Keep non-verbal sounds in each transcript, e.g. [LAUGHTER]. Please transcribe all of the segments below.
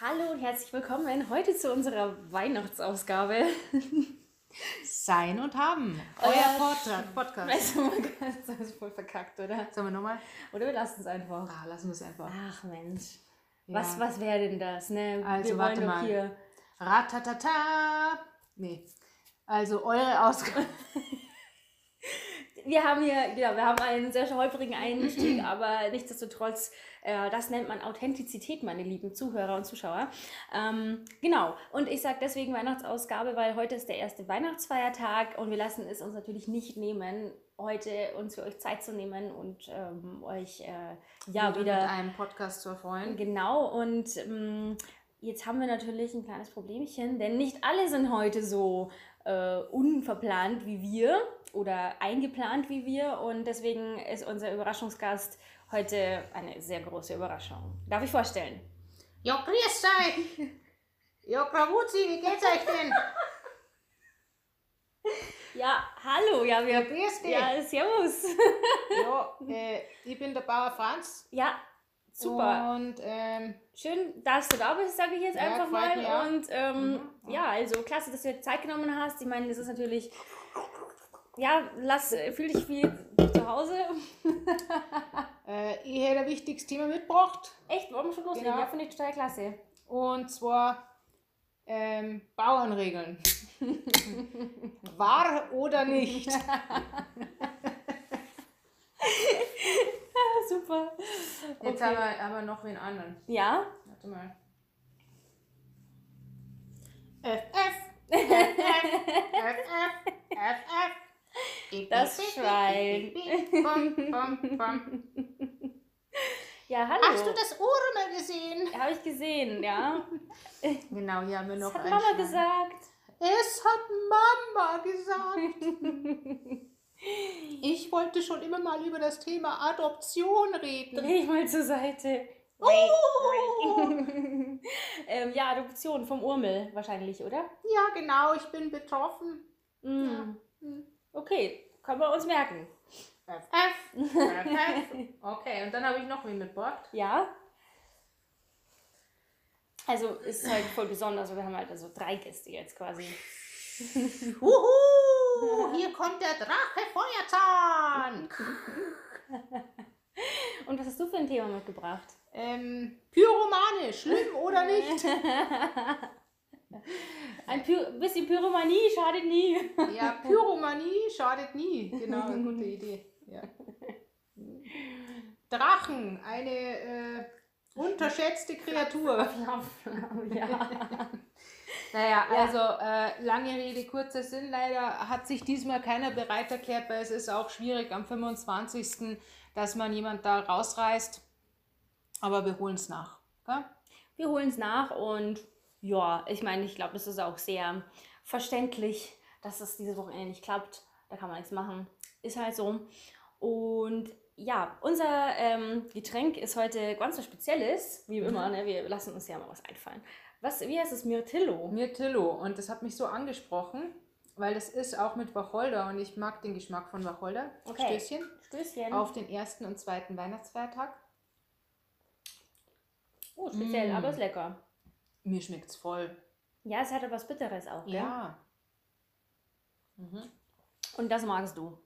Hallo und herzlich willkommen heute zu unserer Weihnachtsausgabe. Sein und haben. Euer Euer Pod Podcast. Also, man kann- das ist voll verkackt, oder? Sollen wir nochmal? Oder wir lassen es einfach. Ah, lassen wir es einfach. Ach Mensch. Ja. Was, was wäre denn das? Ne? Also, wir warte mal. hier. Ratatata. Nee. Also eure Ausgabe. [LAUGHS] Wir haben hier, genau, wir haben einen sehr holprigen Einstieg, [CLEARS THROAT] aber nichtsdestotrotz, äh, das nennt man Authentizität, meine lieben Zuhörer und Zuschauer. Ähm, genau, und ich sage deswegen Weihnachtsausgabe, weil heute ist der erste Weihnachtsfeiertag und wir lassen es uns natürlich nicht nehmen, heute uns für euch Zeit zu nehmen und ähm, euch äh, ja mit wieder einem Podcast zu erfreuen. Genau, und ähm, jetzt haben wir natürlich ein kleines Problemchen, denn nicht alle sind heute so äh, unverplant wie wir oder eingeplant wie wir und deswegen ist unser Überraschungsgast heute eine sehr große Überraschung. Darf ich vorstellen? Ja, grüß euch. Ja, Krawuzi, wie geht's euch denn? [LAUGHS] Ja, hallo, ja, wir. grüß dich. Ja, servus. Ja, [LAUGHS] äh, ich bin der Bauer Franz. Ja, super. Und ähm, Schön, dass du da bist, sage ich jetzt Ja, einfach mal. auch. Und ähm, Mhm, ja, also klasse, dass du dir Zeit genommen hast. Ich meine, das ist natürlich. Ja, lass, fühl dich wie zu Hause. [LAUGHS] äh, ich hätte ein wichtiges Thema mitgebracht. Echt, wir schon loslegen? Genau. Ja, finde ich total klasse. Und zwar ähm, Bauernregeln. [LAUGHS] Wahr oder nicht? [LAUGHS] Super. Jetzt haben, wir, haben wir noch wen anderen. Ja, Warte mal. FF. FF. FF. FF. Das Schwein. Bom, bom, bom. ja, hallo. Hast du das Urmel gesehen? Habe ich gesehen, ja. Genau, hier haben wir noch Das hat Mama Schwein. gesagt. Es hat Mama gesagt. [LAUGHS] Ich wollte schon immer mal über das Thema Adoption reden. Dreh ich mal zur Seite. Oh. [LAUGHS] ähm, ja, Adoption vom Urmel wahrscheinlich, oder? Ja, genau, ich bin betroffen. Mm. Hm. Okay, können wir uns merken. FF. FF. Okay, und dann habe ich noch wen mitgebracht. Ja. Also es ist halt voll besonders, wir haben halt also drei Gäste jetzt quasi. Huhu, hier kommt der Drache Feuerzahn. [LAUGHS] Und was hast du für ein Thema mitgebracht? Ähm, Pyromane, schlimm oder nicht? [LAUGHS] Ein Py bisschen Pyromanie schadet nie. Ja, Pyromanie schadet nie. Genau, eine [LAUGHS] gute Idee. Ja. Drachen, eine äh, unterschätzte Kreatur. ja. Naja, Ja. also äh, lange Rede, kurzer Sinn. Leider hat sich diesmal keiner bereit erklärt, weil es ist auch schwierig am 25., dass man jemand da rausreißt. Aber wir holen es nach. Gell? Wir holen es nach und ja, ich meine, ich glaube, das ist auch sehr verständlich, dass es dieses Wochenende nicht klappt. Da kann man nichts machen. Ist halt so. Und ja, unser ähm, Getränk ist heute ganz was Spezielles, wie immer. Ne? Wir lassen uns ja mal was einfallen. Was, wie heißt es? Mirtillo. Mirtillo. Und das hat mich so angesprochen, weil das ist auch mit Wacholder und ich mag den Geschmack von Wacholder. Okay. Stößchen. Stößchen. Auf den ersten und zweiten Weihnachtsfeiertag. oh, speziell, Mm. aber ist lecker. Mir schmeckt's voll. Ja, es hat etwas Bitteres auch, gell? Ja. Mhm. Und das magst du.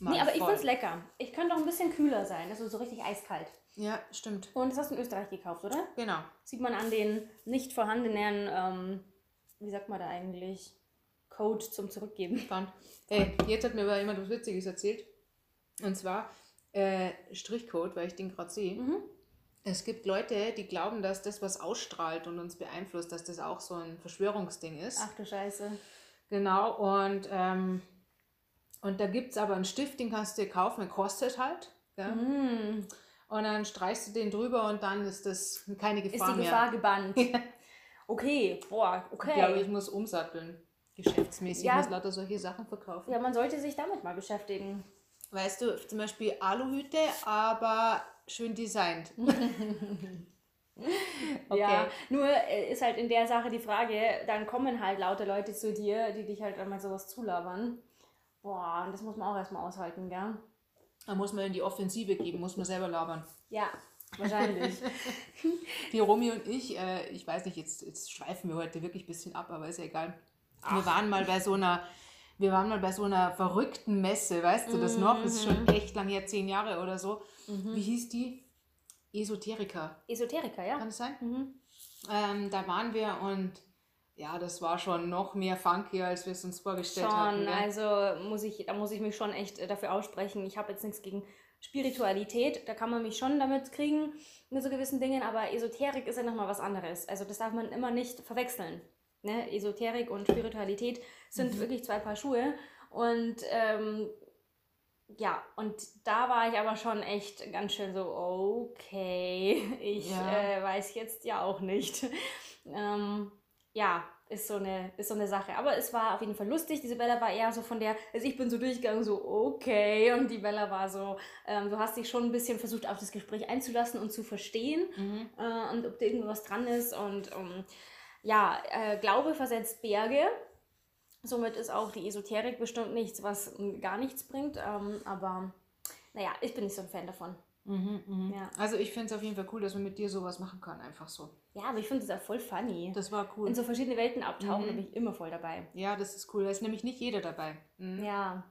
Mag nee, aber ich voll. find's lecker. Ich könnte auch ein bisschen kühler sein. Das ist so richtig eiskalt. Ja, stimmt. Und das hast du in Österreich gekauft, oder? Genau. Sieht man an den nicht vorhandenen, ähm, wie sagt man da eigentlich, Code zum Zurückgeben. Spannend. Ey, jetzt hat mir aber jemand was Witziges erzählt. Und zwar äh, Strichcode, weil ich den gerade sehe. Mhm. Es gibt Leute, die glauben, dass das, was ausstrahlt und uns beeinflusst, dass das auch so ein Verschwörungsding ist. Ach du Scheiße. Genau, und, ähm, und da gibt es aber einen Stift, den kannst du dir kaufen, der kostet halt. Gell? Mm. Und dann streichst du den drüber und dann ist das keine Ist Gefahr die mehr. Gefahr gebannt. [LAUGHS] Okay, boah, Ich glaube, ich okay. muss umsatteln. Geschäftsmäßig. Ja. Ich muss lauter solche Sachen verkaufen. Ja, man sollte sich damit mal beschäftigen. Weißt du, zum Beispiel Aluhüte, aber schön designt. [LAUGHS] [LAUGHS] Okay. Ja, nur äh, ist halt in der Sache die Frage, dann kommen halt lauter Leute zu dir, die dich halt einmal sowas zulabern. Boah, und das muss man auch erstmal aushalten, gell? Da muss man in die Offensive geben, muss man selber labern. Ja, Wahrscheinlich. [LAUGHS] Die Romy und ich, äh, ich weiß nicht, jetzt, jetzt schweifen wir heute wirklich ein bisschen ab, aber ist ja egal. Ach. Wir waren mal bei so einer, wir waren mal bei so einer verrückten Messe, weißt du das noch? Das ist schon mhm. echt lang her, zehn Jahre oder so. Mhm. Wie hieß die? Esoteriker. Esoteriker, ja. Kann es sein? Mhm. Ähm, da waren wir und ja, das war schon noch mehr funky, als wir es uns vorgestellt schon, hatten. Schon, also muss ich, da muss ich mich schon echt äh, dafür aussprechen. Ich habe jetzt nichts gegen Spiritualität, da kann man mich schon damit kriegen mit so gewissen Dingen, aber Esoterik ist ja nochmal was anderes. Also das darf man immer nicht verwechseln. Ne? Esoterik und Spiritualität sind mhm. wirklich zwei Paar Schuhe. Und ähm, ja, und da war ich aber schon echt ganz schön so, okay, [LAUGHS] ich ja. äh, weiß jetzt ja auch nicht. [LAUGHS] ähm, ja, ist so, eine, ist so eine Sache. Aber es war auf jeden Fall lustig. Diese Bella war eher so von der, also ich bin so durchgegangen, so okay. Und die Bella war so, ähm, du hast dich schon ein bisschen versucht, auf das Gespräch einzulassen und zu verstehen. Mhm. Äh, und ob da irgendwas dran ist. Und ähm, ja, äh, Glaube versetzt Berge. Somit ist auch die Esoterik bestimmt nichts, was gar nichts bringt. Ähm, aber naja, ich bin nicht so ein Fan davon. Mhm, mh. ja. Also ich finde es auf jeden Fall cool, dass man mit dir sowas machen kann, einfach so. Ja, aber ich finde es auch voll funny. Das war cool. In so verschiedene Welten abtauchen, mhm. da bin ich immer voll dabei. Ja, das ist cool. Da ist nämlich nicht jeder dabei. Mhm. Ja.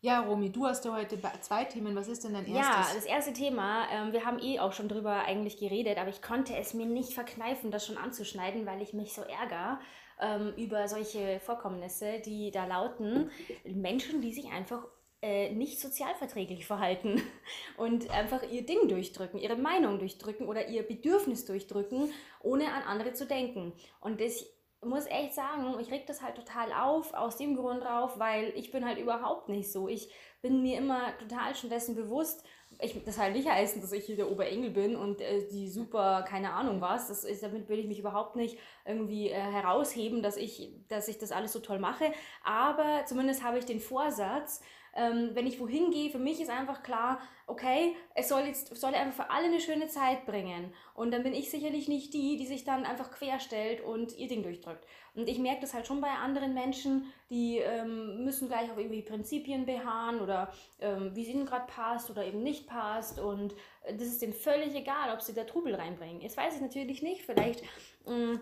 Ja, Romy, du hast ja heute zwei Themen. Was ist denn dein erstes? Ja, das erste Thema, ähm, wir haben eh auch schon drüber eigentlich geredet, aber ich konnte es mir nicht verkneifen, das schon anzuschneiden, weil ich mich so ärgere ähm, über solche Vorkommnisse, die da lauten, Menschen, die sich einfach äh, nicht sozialverträglich verhalten [LAUGHS] und einfach ihr Ding durchdrücken, ihre Meinung durchdrücken oder ihr Bedürfnis durchdrücken, ohne an andere zu denken. Und ich muss echt sagen, ich reg das halt total auf, aus dem Grund drauf, weil ich bin halt überhaupt nicht so. Ich bin mir immer total schon dessen bewusst, ich, das halt nicht heißen, dass ich hier der Oberengel bin und äh, die super, keine Ahnung was. Das ist, damit will ich mich überhaupt nicht irgendwie äh, herausheben, dass ich, dass ich das alles so toll mache. Aber zumindest habe ich den Vorsatz, ähm, wenn ich wohin gehe, für mich ist einfach klar, okay, es soll jetzt soll einfach für alle eine schöne Zeit bringen. Und dann bin ich sicherlich nicht die, die sich dann einfach querstellt und ihr Ding durchdrückt. Und ich merke das halt schon bei anderen Menschen, die ähm, müssen gleich auf irgendwie Prinzipien beharren oder ähm, wie es ihnen gerade passt oder eben nicht passt. Und äh, das ist denen völlig egal, ob sie da Trubel reinbringen. Jetzt weiß ich natürlich nicht, vielleicht. Ähm,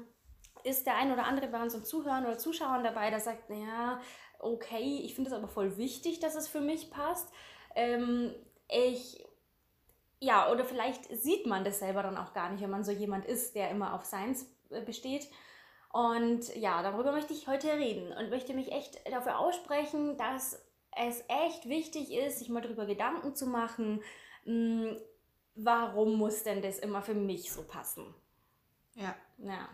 ist der ein oder andere bei unseren Zuhörern oder Zuschauern dabei, der sagt, naja, okay, ich finde es aber voll wichtig, dass es für mich passt. Ähm, ich, ja, oder vielleicht sieht man das selber dann auch gar nicht, wenn man so jemand ist, der immer auf Seins äh, besteht. Und ja, darüber möchte ich heute reden und möchte mich echt dafür aussprechen, dass es echt wichtig ist, sich mal darüber Gedanken zu machen, mh, hm, warum muss denn das immer für mich so passen? Ja. Ja.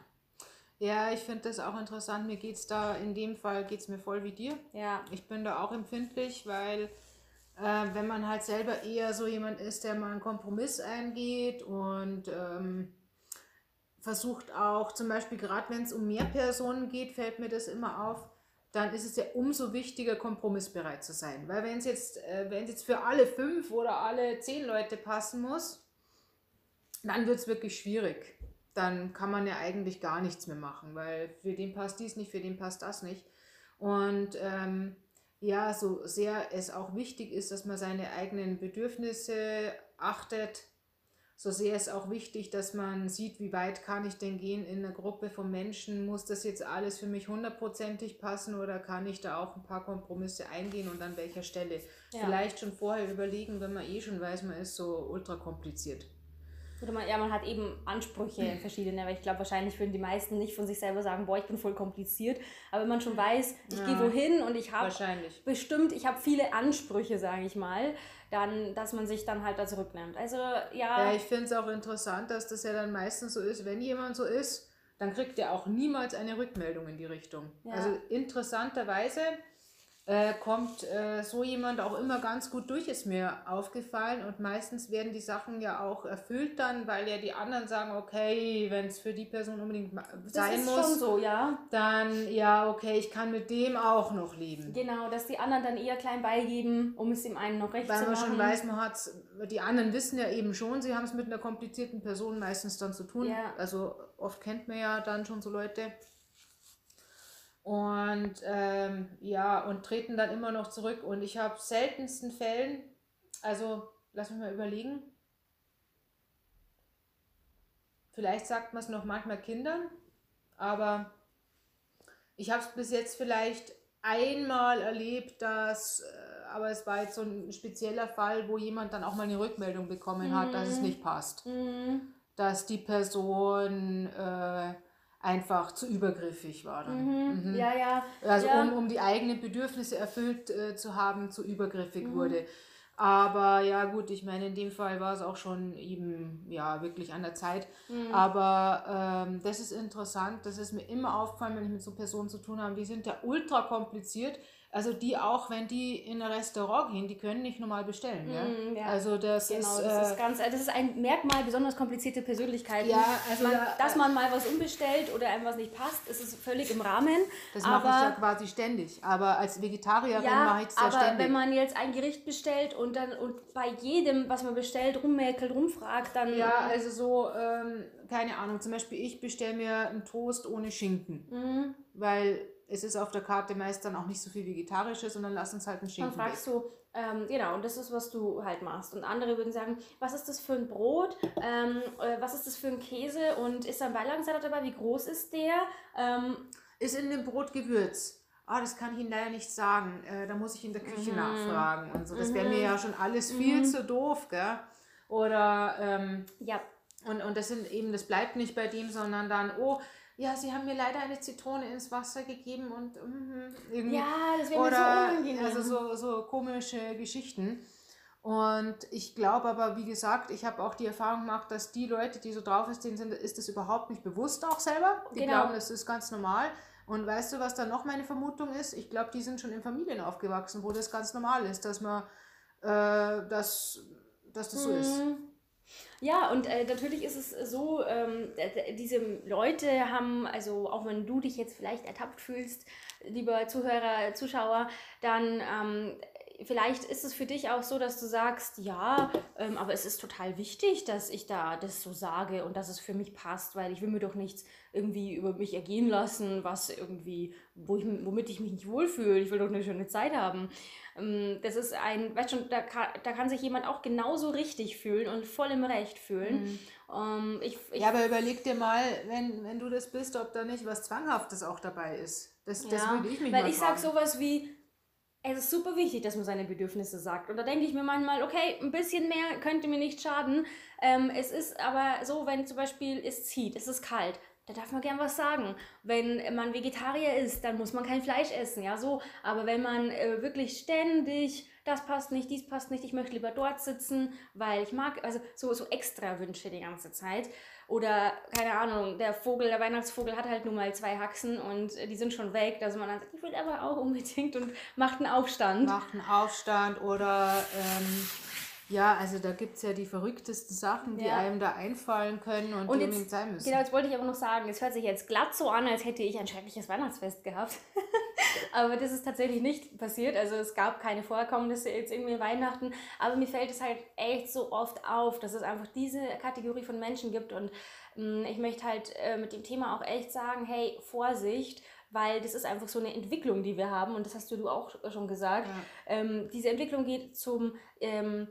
Ja, ich finde das auch interessant. Mir geht es da, in dem Fall geht es mir voll wie dir. Ja. Ich bin da auch empfindlich, weil äh, wenn man halt selber eher so jemand ist, der mal einen Kompromiss eingeht und ähm, versucht auch, zum Beispiel gerade wenn es um mehr Personen geht, fällt mir das immer auf, dann ist es ja umso wichtiger, kompromissbereit zu sein. Weil wenn es jetzt, äh, wenn es jetzt für alle fünf oder alle zehn Leute passen muss, dann wird es wirklich schwierig dann kann man ja eigentlich gar nichts mehr machen, weil für den passt dies nicht, für den passt das nicht. Und ähm, ja, so sehr es auch wichtig ist, dass man seine eigenen Bedürfnisse achtet, so sehr ist auch wichtig, dass man sieht, wie weit kann ich denn gehen in einer Gruppe von Menschen. Muss das jetzt alles für mich hundertprozentig passen oder kann ich da auch ein paar Kompromisse eingehen und an welcher Stelle? Ja. Vielleicht schon vorher überlegen, wenn man eh schon weiß, man ist so ultra kompliziert. Oder man, ja, man hat eben Ansprüche mhm. verschiedene, weil ich glaube, wahrscheinlich würden die meisten nicht von sich selber sagen, boah, ich bin voll kompliziert. Aber wenn man schon weiß, ich ja, gehe wohin und ich habe bestimmt, ich habe viele Ansprüche, sage ich mal, dann, dass man sich dann halt da zurücknimmt. Also ja. Ja, ich finde es auch interessant, dass das ja dann meistens so ist, wenn jemand so ist, dann kriegt er auch niemals eine Rückmeldung in die Richtung. Ja. Also interessanterweise äh, kommt äh, so jemand auch immer ganz gut durch, ist mir aufgefallen. Und meistens werden die Sachen ja auch erfüllt dann, weil ja die anderen sagen, okay, wenn es für die Person unbedingt sein muss, so, ja. dann ja, okay, ich kann mit dem auch noch leben. Genau, dass die anderen dann eher klein beigeben, um es dem einen noch recht weil zu machen. Weil man schon weiß, man hat die anderen wissen ja eben schon, sie haben es mit einer komplizierten Person meistens dann zu tun. Ja. Also oft kennt man ja dann schon so Leute und ähm, ja, und treten dann immer noch zurück. Und ich habe seltensten Fällen, also lass mich mal überlegen. vielleicht sagt man es noch manchmal Kindern, aber ich habe es bis jetzt vielleicht einmal erlebt, dass, äh, aber es war jetzt so ein spezieller Fall, wo jemand dann auch mal eine Rückmeldung bekommen mhm. hat, dass es mhm. nicht passt. Mhm. Dass die Person äh, einfach zu übergriffig war dann. Mhm. mhm. Ja, ja. Also ja. Um, um die eigenen Bedürfnisse erfüllt äh, zu haben, zu übergriffig mhm. wurde. Aber ja, gut, ich meine, in dem Fall war es auch schon eben, ja, wirklich an der Zeit. Mhm. Aber ähm, das ist interessant, das ist mir immer aufgefallen, wenn ich mit so Personen zu tun habe, die sind ja ultra kompliziert also die auch, wenn die in ein Restaurant gehen, die können nicht normal bestellen. Ja? Mm, ja. Also das genau, ist, das, ist äh, ganz, das ist ein Merkmal besonders komplizierte Persönlichkeiten. Ja, also man, da, dass man mal was umbestellt oder einem was nicht passt, ist es völlig im Rahmen. Das mache ich ja quasi ständig. Aber als Vegetarierin ja, mache ich es ja aber ständig. wenn man jetzt ein Gericht bestellt und dann und bei jedem, was man bestellt, rummäkelt, rumfragt, dann. Ja, also so, ähm, keine Ahnung, zum Beispiel ich bestelle mir einen Toast ohne Schinken. Mhm. Weil es ist auf der Karte meist dann auch nicht so viel Vegetarisches, sondern lass uns halt einen Schinken Dann fragst du, ähm, genau, und das ist, was du halt machst. Und andere würden sagen, was ist das für ein Brot? Ähm, äh, was ist das für ein Käse? Und ist da ein Beilagensalat dabei? Wie groß ist der? Ähm, ist in dem Brot Gewürz? Ah, das kann ich Ihnen leider nicht sagen. Äh, da muss ich in der Küche mhm. nachfragen und so. Das wäre mhm. mir ja schon alles viel mhm. zu doof, gell? Oder ähm, ja. Und, und das sind eben, das bleibt nicht bei dem, sondern dann, oh, ja, sie haben mir leider eine Zitrone ins Wasser gegeben und mm, irgendwie. Ja, das wäre mir so unangenehm. Also so, so komische Geschichten. Und ich glaube aber, wie gesagt, ich habe auch die Erfahrung gemacht, dass die Leute, die so drauf ist, denen sind, ist das überhaupt nicht bewusst auch selber. Die genau. glauben, das ist ganz normal. Und weißt du, was dann noch meine Vermutung ist? Ich glaube, die sind schon in Familien aufgewachsen, wo das ganz normal ist, dass man, äh, dass, dass das so ist. Ja, und äh, natürlich ist es so, ähm, diese Leute haben, also auch wenn du dich jetzt vielleicht ertappt fühlst, lieber Zuhörer, Zuschauer, dann ähm, vielleicht ist es für dich auch so, dass du sagst, ja, ähm, aber es ist total wichtig, dass ich da das so sage und dass es für mich passt, weil ich will mir doch nichts irgendwie über mich ergehen lassen, was irgendwie, wo ich, womit ich mich nicht wohlfühle. Ich will doch eine schöne Zeit haben. Ähm, das ist ein, weißt schon, da kann, da kann sich jemand auch genauso richtig fühlen und voll im Recht fühlen. Mhm. Um, ich, ich, ja, aber überleg dir mal, wenn, wenn du das bist, ob da nicht was Zwanghaftes auch dabei ist. Das, das ja, würde ich mich Weil ich sage sowas wie, es ist super wichtig, dass man seine Bedürfnisse sagt. Und da denke ich mir manchmal, okay, ein bisschen mehr könnte mir nicht schaden. Ähm, es ist aber so, wenn zum Beispiel es zieht, es ist kalt, da darf man gern was sagen. Wenn man Vegetarier ist, dann muss man kein Fleisch essen, ja so. Aber wenn man äh, wirklich ständig, das passt nicht, dies passt nicht, ich möchte lieber dort sitzen, weil ich mag, also so, so extra Wünsche die ganze Zeit. Oder, keine Ahnung, der Vogel, der Weihnachtsvogel hat halt nur mal zwei Haxen und die sind schon weg, dass man dann sagt, ich will aber auch unbedingt und macht einen Aufstand. Macht einen Aufstand oder ähm, ja, also da gibt es ja die verrücktesten Sachen, die ja. einem da einfallen können und, und die unbedingt sein müssen. Genau, jetzt wollte ich aber noch sagen, es hört sich jetzt glatt so an, als hätte ich ein schreckliches Weihnachtsfest gehabt. [LAUGHS] aber das ist tatsächlich nicht passiert. Also es gab keine Vorkommnisse jetzt irgendwie Weihnachten. Aber mir fällt es halt echt so oft auf, dass es einfach diese Kategorie von Menschen gibt. Und mh, mm, ich möchte halt äh, mit dem Thema auch echt sagen, hey, Vorsicht, weil das ist einfach so eine Entwicklung, die wir haben. Und das hast du auch schon gesagt. Ja. Ähm, diese Entwicklung geht zum... Ähm,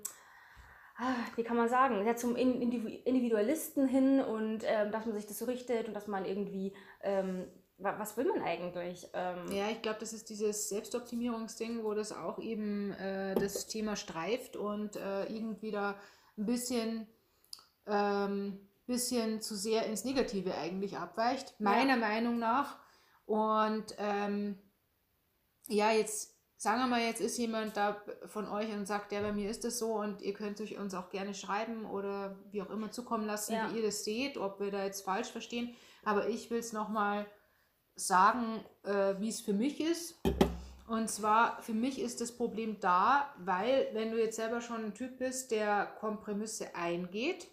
wie kann man sagen, ja, zum Individualisten hin und ähm, dass man sich das so richtet und dass man irgendwie, ähm, was will man eigentlich? Ähm, ja, ich glaube, das ist dieses Selbstoptimierungsding, wo das auch eben äh, das Thema streift und äh, irgendwie da ein bisschen, ähm, bisschen zu sehr ins Negative eigentlich abweicht, meiner ja. Meinung nach. Und ähm, ja, jetzt sagen wir mal, jetzt ist jemand da von euch und sagt, ja, bei mir ist das so und ihr könnt euch uns auch gerne schreiben oder wie auch immer zukommen lassen, ja. wie ihr das seht, ob wir da jetzt falsch verstehen. Aber ich will es nochmal sagen, äh, wie es für mich ist. Und zwar, für mich ist das Problem da, weil wenn du jetzt selber schon ein Typ bist, der Kompromisse eingeht,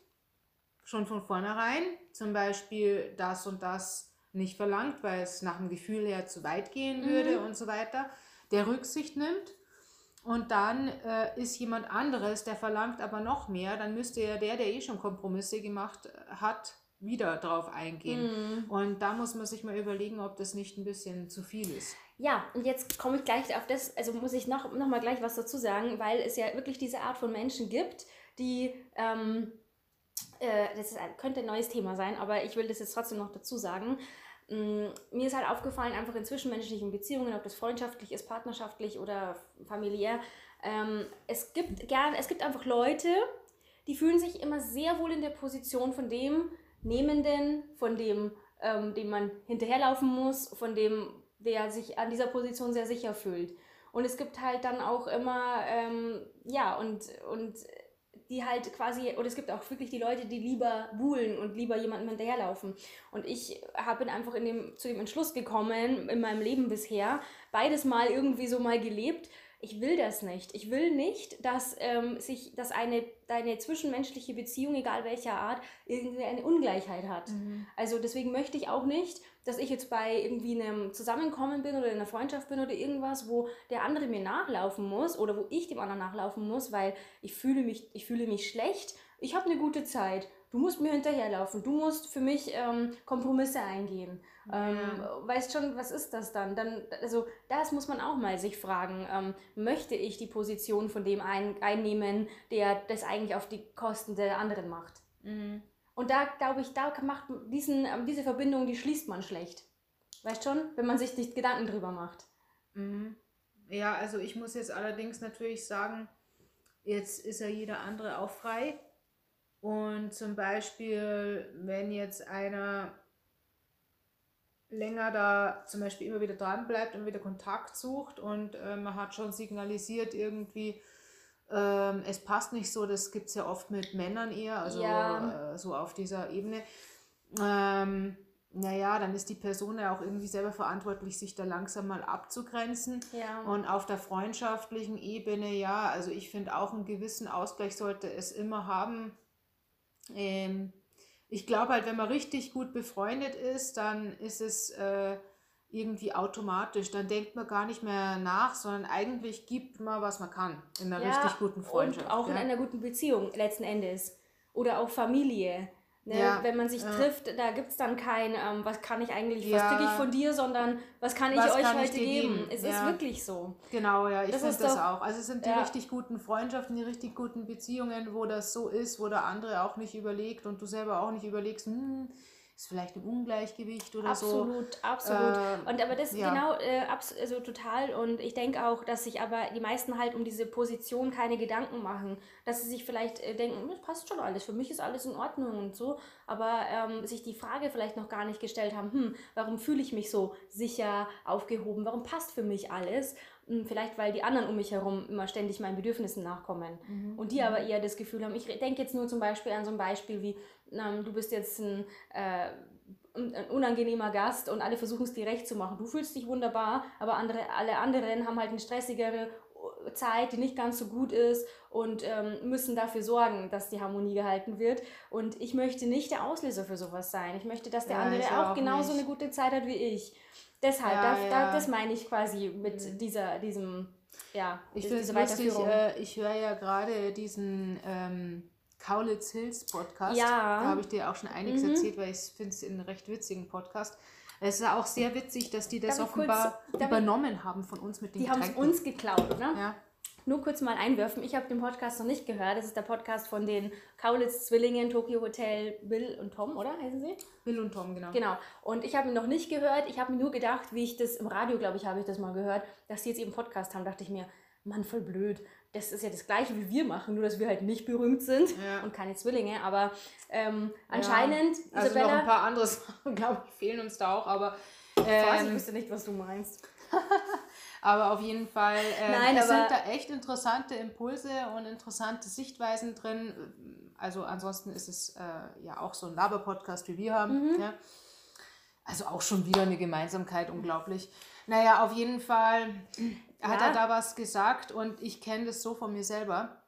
schon von vornherein, zum Beispiel das und das nicht verlangt, weil es nach dem Gefühl her zu weit gehen würde mhm. und so weiter, der Rücksicht nimmt und dann äh, ist jemand anderes, der verlangt aber noch mehr, dann müsste ja der, der eh schon Kompromisse gemacht äh, hat, wieder drauf eingehen. Mhm. Und da muss man sich mal überlegen, ob das nicht ein bisschen zu viel ist. Ja, und jetzt komme ich gleich auf das, also muss ich noch, noch mal gleich was dazu sagen, weil es ja wirklich diese Art von Menschen gibt, die ähm, äh, das ist, könnte ein neues Thema sein, aber ich will das jetzt trotzdem noch dazu sagen. Mm, mir ist halt aufgefallen, einfach in zwischenmenschlichen Beziehungen, ob das freundschaftlich ist, partnerschaftlich oder familiär, ähm, es gibt gern, es gibt einfach Leute, die fühlen sich immer sehr wohl in der Position von dem Nehmenden, von dem, ähm, dem man hinterherlaufen muss, von dem, der sich an dieser Position sehr sicher fühlt. Und es gibt halt dann auch immer, ähm, ja, und, und die halt quasi, oder es gibt auch wirklich die Leute, die lieber buhlen und lieber jemandem hinterherlaufen. Und ich habe einfach in dem, zu dem Entschluss gekommen, in meinem Leben bisher, beides mal irgendwie so mal gelebt, ich will das nicht. Ich will nicht, dass ähm, sich, dass eine, deine zwischenmenschliche Beziehung, egal welcher Art, irgendwie eine Ungleichheit hat. Mhm. Also deswegen möchte ich auch nicht, dass ich jetzt bei irgendwie einem Zusammenkommen bin oder in einer Freundschaft bin oder irgendwas, wo der andere mir nachlaufen muss oder wo ich dem anderen nachlaufen muss, weil ich fühle mich, ich fühle mich schlecht. Ich habe eine gute Zeit. Du musst mir hinterherlaufen. Du musst für mich ähm, Kompromisse eingehen. Ähm, weißt schon, was ist das dann? dann? Also das muss man auch mal sich fragen. Ähm, möchte ich die Position von dem ein, einnehmen, der das eigentlich auf die Kosten der anderen macht? Mhm. Und da glaube ich, da macht diesen, ähm, diese Verbindung, die schließt man schlecht. Weißt schon, wenn man sich nicht Gedanken drüber macht. Mhm. Ja, also ich muss jetzt allerdings natürlich sagen, jetzt ist ja jeder andere auch frei. Und zum Beispiel, wenn jetzt einer länger da zum Beispiel immer wieder dran bleibt und wieder Kontakt sucht und äh, man hat schon signalisiert irgendwie, ähm, es passt nicht so, das gibt es ja oft mit Männern eher, also ja. äh, so auf dieser Ebene. Ähm, naja, dann ist die Person ja auch irgendwie selber verantwortlich, sich da langsam mal abzugrenzen. Ja. Und auf der freundschaftlichen Ebene, ja, also ich finde auch einen gewissen Ausgleich sollte es immer haben. Ähm, ich glaube halt, wenn man richtig gut befreundet ist, dann ist es äh, irgendwie automatisch. Dann denkt man gar nicht mehr nach, sondern eigentlich gibt man, was man kann in einer ja, richtig guten Freundschaft. Und auch ja. in einer guten Beziehung letzten Endes. Oder auch Familie. Ne? Ja, Wenn man sich ja. trifft, da gibt es dann kein, ähm, was kann ich eigentlich, ja. was kriege ich von dir, sondern was kann ich was euch kann heute ich geben? geben? Es ist wirklich so. Genau, ja, ich finde das doch, auch. Also es sind die richtig guten Freundschaften, die richtig guten Beziehungen, wo das so ist, wo der andere auch nicht überlegt und du selber auch nicht überlegst, hm, ist vielleicht ein Ungleichgewicht oder absolut, so. Absolut, absolut. Äh, und aber das ja. genau, äh, also total. Und ich denke auch, dass sich aber die meisten halt um diese Position keine Gedanken machen. Dass sie sich vielleicht äh, denken, das passt schon alles, für mich ist alles in Ordnung und so. Aber ähm, sich die Frage vielleicht noch gar nicht gestellt haben, hm, warum fühle ich mich so sicher, aufgehoben, warum passt für mich alles? Hm, vielleicht weil die anderen um mich herum immer ständig meinen Bedürfnissen nachkommen. Mhm. Und die aber eher das Gefühl haben, ich denke jetzt nur zum Beispiel an so ein Beispiel wie, ähm, du bist jetzt ein, äh, ein unangenehmer Gast und alle versuchen es dir recht zu machen. Du fühlst dich wunderbar, aber andere, alle anderen haben halt eine stressigere Zeit, die nicht ganz so gut ist und ähm, müssen dafür sorgen, dass die Harmonie gehalten wird. Und ich möchte nicht der Auslöser für sowas sein. Ich möchte, dass der ja, andere auch, auch genauso eine gute Zeit hat wie ich. Deshalb, ja, da, ja. Da, das meine ich quasi mit mhm. dieser, diesem, ja, ich finde es lustig, äh, ich höre ja gerade diesen ähm, Kaulitz Hills Podcast. Ja. Da habe ich dir auch schon einiges mhm. erzählt, weil ich finde es einen recht witzigen Podcast. Es ist auch sehr witzig, dass die das darf offenbar kurz, übernommen haben von uns mit den Die haben es uns geklaut, oder? Ja. Nur kurz mal einwerfen, ich habe den Podcast noch nicht gehört. Das ist der Podcast von den Kaulitz-Zwillingen, Tokyo Hotel, Bill und Tom, oder heißen sie? Bill und Tom, genau. Genau. Und ich habe ihn noch nicht gehört. Ich habe mir nur gedacht, wie ich das im Radio, glaube ich, habe ich das mal gehört, dass sie jetzt eben Podcast haben, dachte ich mir, Mann, voll blöd das ist ja das gleiche, wie wir machen, nur dass wir halt nicht berühmt sind ja. und keine Zwillinge. Aber ähm, anscheinend, ja. also Isabella, noch ein paar andere Sachen, [LAUGHS] glaube ich, fehlen uns da auch. Aber ähm, ich wüsste nicht, was du meinst. [LAUGHS] aber auf jeden Fall, äh, Nein, es sind da echt interessante Impulse und interessante Sichtweisen drin. Also ansonsten ist es äh, ja auch so ein Laber-Podcast, wie wir haben. Mhm. Ja. Also auch schon wieder eine Gemeinsamkeit, unglaublich. Naja, auf jeden Fall hat er da was gesagt und ich kenne das so von mir selber,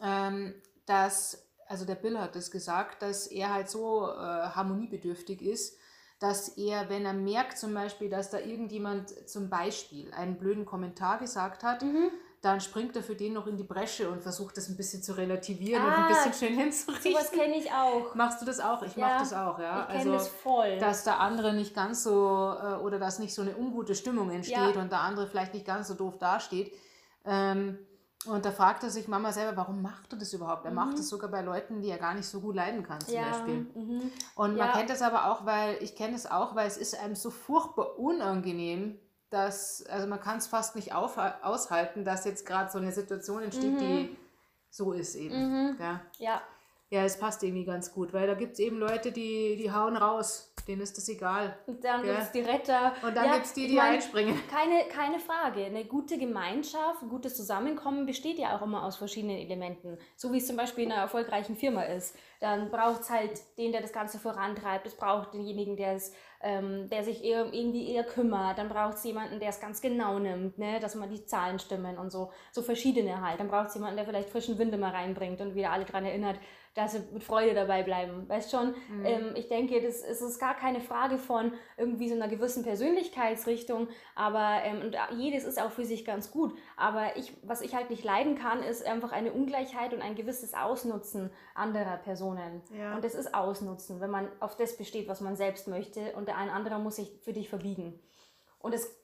ähm, dass, also der Bill hat das gesagt, dass er halt so äh, harmoniebedürftig ist, dass er, wenn er merkt zum Beispiel, dass da irgendjemand zum Beispiel einen blöden Kommentar gesagt hat, mhm dann springt er für den noch in die Bresche und versucht das ein bisschen zu relativieren ah, und ein ah, bisschen schön hinzurichten. Sowas kenne ich auch. Machst du das auch? Ich ja, mache das auch, ja. Ich also, das voll. Dass der andere nicht ganz so, äh, oder dass nicht so eine ungute Stimmung entsteht ja. und der andere vielleicht nicht ganz so doof dasteht. Ähm, Und da fragte sich Mama selber, warum macht er das überhaupt? Er macht es sogar bei Leuten, die er gar nicht so gut leiden kann, zum ja. Beispiel. Mhm. Und man kennt das aber auch, weil ich kenne es auch, weil es ist einem so furchtbar unangenehm, dass, also man kann es fast nicht auf, aushalten, dass jetzt gerade so eine Situation entsteht, die so ist eben. Ja. Ja. ja, es passt irgendwie ganz gut, weil da gibt es eben Leute, die, die hauen raus, denen ist das egal. Und dann Ja. gibt es die Retter. Und dann ja, gibt es die, die mein, einspringen. Keine, keine Frage. Eine gute Gemeinschaft, ein gutes Zusammenkommen besteht ja auch immer aus verschiedenen Elementen. So wie es zum Beispiel in einer erfolgreichen Firma ist. Dann braucht es halt den, der das Ganze vorantreibt. Es braucht denjenigen, der, es, ähm, der sich eher, irgendwie eher kümmert. Dann braucht es jemanden, der es ganz genau nimmt, ne? dass man die Zahlen stimmen und so. So verschiedene halt. Dann braucht es jemanden, der vielleicht frischen Wind immer reinbringt und wieder alle daran erinnert, dass sie mit Freude dabei bleiben. Weißt schon, ähm, ich denke, das ist, ist gar keine Frage von irgendwie so einer gewissen Persönlichkeitsrichtung, aber ähm, und jedes ist auch für sich ganz gut. Aber ich, was ich halt nicht leiden kann, ist einfach eine Ungleichheit und ein gewisses Ausnutzen anderer Personen. Ja. Und das ist Ausnutzen, wenn man auf das besteht, was man selbst möchte und der ein anderer muss sich für dich verbiegen. Und es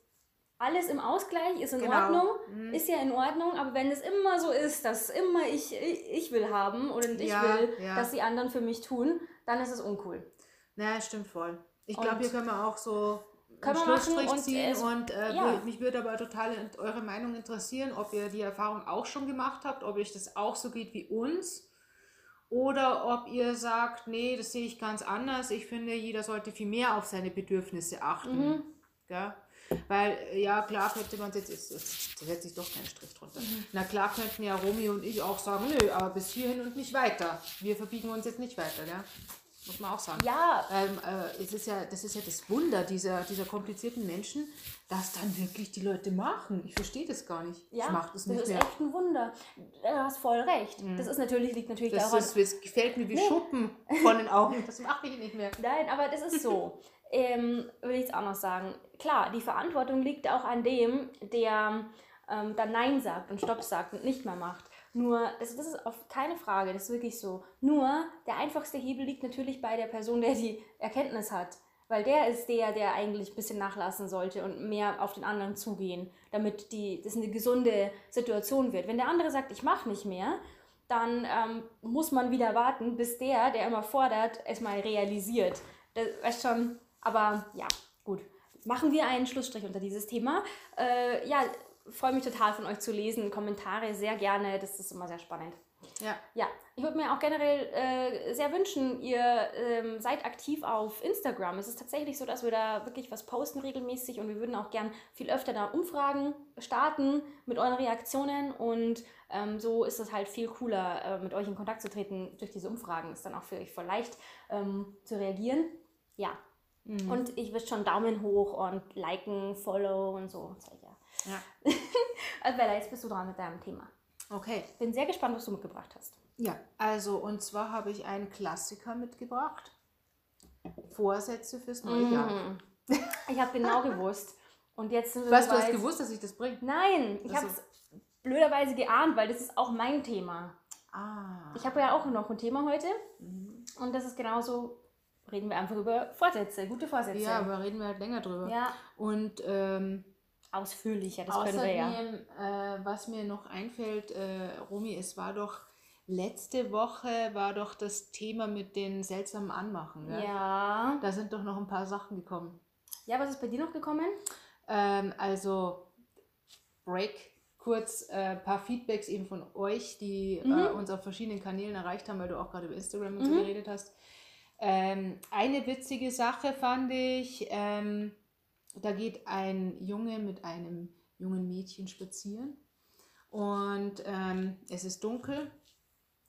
alles im Ausgleich ist in Genau. Ordnung, ist ja in Ordnung, aber wenn es immer so ist, dass immer ich, ich, ich will haben und ich Ja, will, ja. dass die anderen für mich tun, dann ist es uncool. Naja, stimmt voll. Ich glaube, hier können wir auch so Können einen Schlussstrich und ziehen es- und äh, ja. mich würde aber total eure Meinung interessieren, ob ihr die Erfahrung auch schon gemacht habt, ob euch das auch so geht wie uns oder ob ihr sagt, nee, das sehe ich ganz anders. Ich finde, jeder sollte viel mehr auf seine Bedürfnisse achten. Mhm. Ja? Weil, ja, klar könnte man jetzt, jetzt, jetzt setze ich doch keinen Strich drunter. Mhm. Na klar könnten ja Romy und ich auch sagen, nö, aber bis hierhin und nicht weiter. Wir verbiegen uns jetzt nicht weiter, ja? Muss man auch sagen. Ja, Ähm, äh, es ist ja, das ist ja das Wunder dieser, dieser komplizierten Menschen, dass dann wirklich die Leute machen. Ich verstehe das gar nicht. ja, ich mache das das ist mehr. echt ein Wunder. Du hast voll recht. Das ist natürlich, liegt natürlich Das, daran, ist, das gefällt mir wie Schuppen [LAUGHS] von den Augen. Das mache ich nicht mehr. Nein, aber das ist so. [LAUGHS] ähm, will ich es auch noch sagen. Klar, die Verantwortung liegt auch an dem, der ähm, dann Nein sagt und Stopp sagt und nicht mehr macht. Nur, das, das ist auf keine Frage, das ist wirklich so. Nur, der einfachste Hebel liegt natürlich bei der Person, der die Erkenntnis hat. Weil der ist der, der eigentlich ein bisschen nachlassen sollte und mehr auf den anderen zugehen, damit die, das eine gesunde Situation wird. Wenn der andere sagt, ich mache nicht mehr, dann ähm, muss man wieder warten, bis der, der immer fordert, es mal realisiert. Das weißt schon, aber ja, gut. Machen wir einen Schlussstrich unter dieses Thema. Äh, ja, freue mich total von euch zu lesen. Kommentare sehr gerne, das ist immer sehr spannend. Ja. Ja, ich würde mir auch generell äh, sehr wünschen, ihr ähm, seid aktiv auf Instagram. Es ist tatsächlich so, dass wir da wirklich was posten regelmäßig und wir würden auch gern viel öfter da Umfragen starten mit euren Reaktionen und ähm, so ist es halt viel cooler, äh, mit euch in Kontakt zu treten durch diese Umfragen. Ist dann auch für euch voll leicht ähm, zu reagieren. Ja. Und ich würde schon Daumen hoch und liken, follow und so. Ja. Ja. [LAUGHS] Also Bella, jetzt bist du dran mit deinem Thema. Okay. Bin sehr gespannt, was du mitgebracht hast. Ja, also und zwar habe ich einen Klassiker mitgebracht. Vorsätze fürs neue Jahr. Mhm. [LAUGHS] Ich habe genau gewusst. Und jetzt sind wir Was, du hast gewusst, dass ich das bringe? Nein, ich habe es blöderweise geahnt, weil das ist auch mein Thema. Ah. Ich habe ja auch noch ein Thema heute. Und das ist genauso, reden wir einfach über Vorsätze, gute Vorsätze. ja, aber reden wir halt länger drüber. Ja, Und ähm, ausführlicher, das können wir ja. Außerdem, äh, was mir noch einfällt, äh, Romy, es war doch letzte Woche war doch das Thema mit den seltsamen Anmachen. Gell? Ja. Da sind doch noch ein paar Sachen gekommen. Ja, was ist bei dir noch gekommen? Ähm, also Break, kurz ein äh, paar Feedbacks eben von euch, die Mhm. äh, uns auf verschiedenen Kanälen erreicht haben, weil du auch gerade über Instagram und so Mhm. geredet hast. Ähm, eine witzige Sache fand ich, ähm, da geht ein Junge mit einem jungen Mädchen spazieren und ähm, es ist dunkel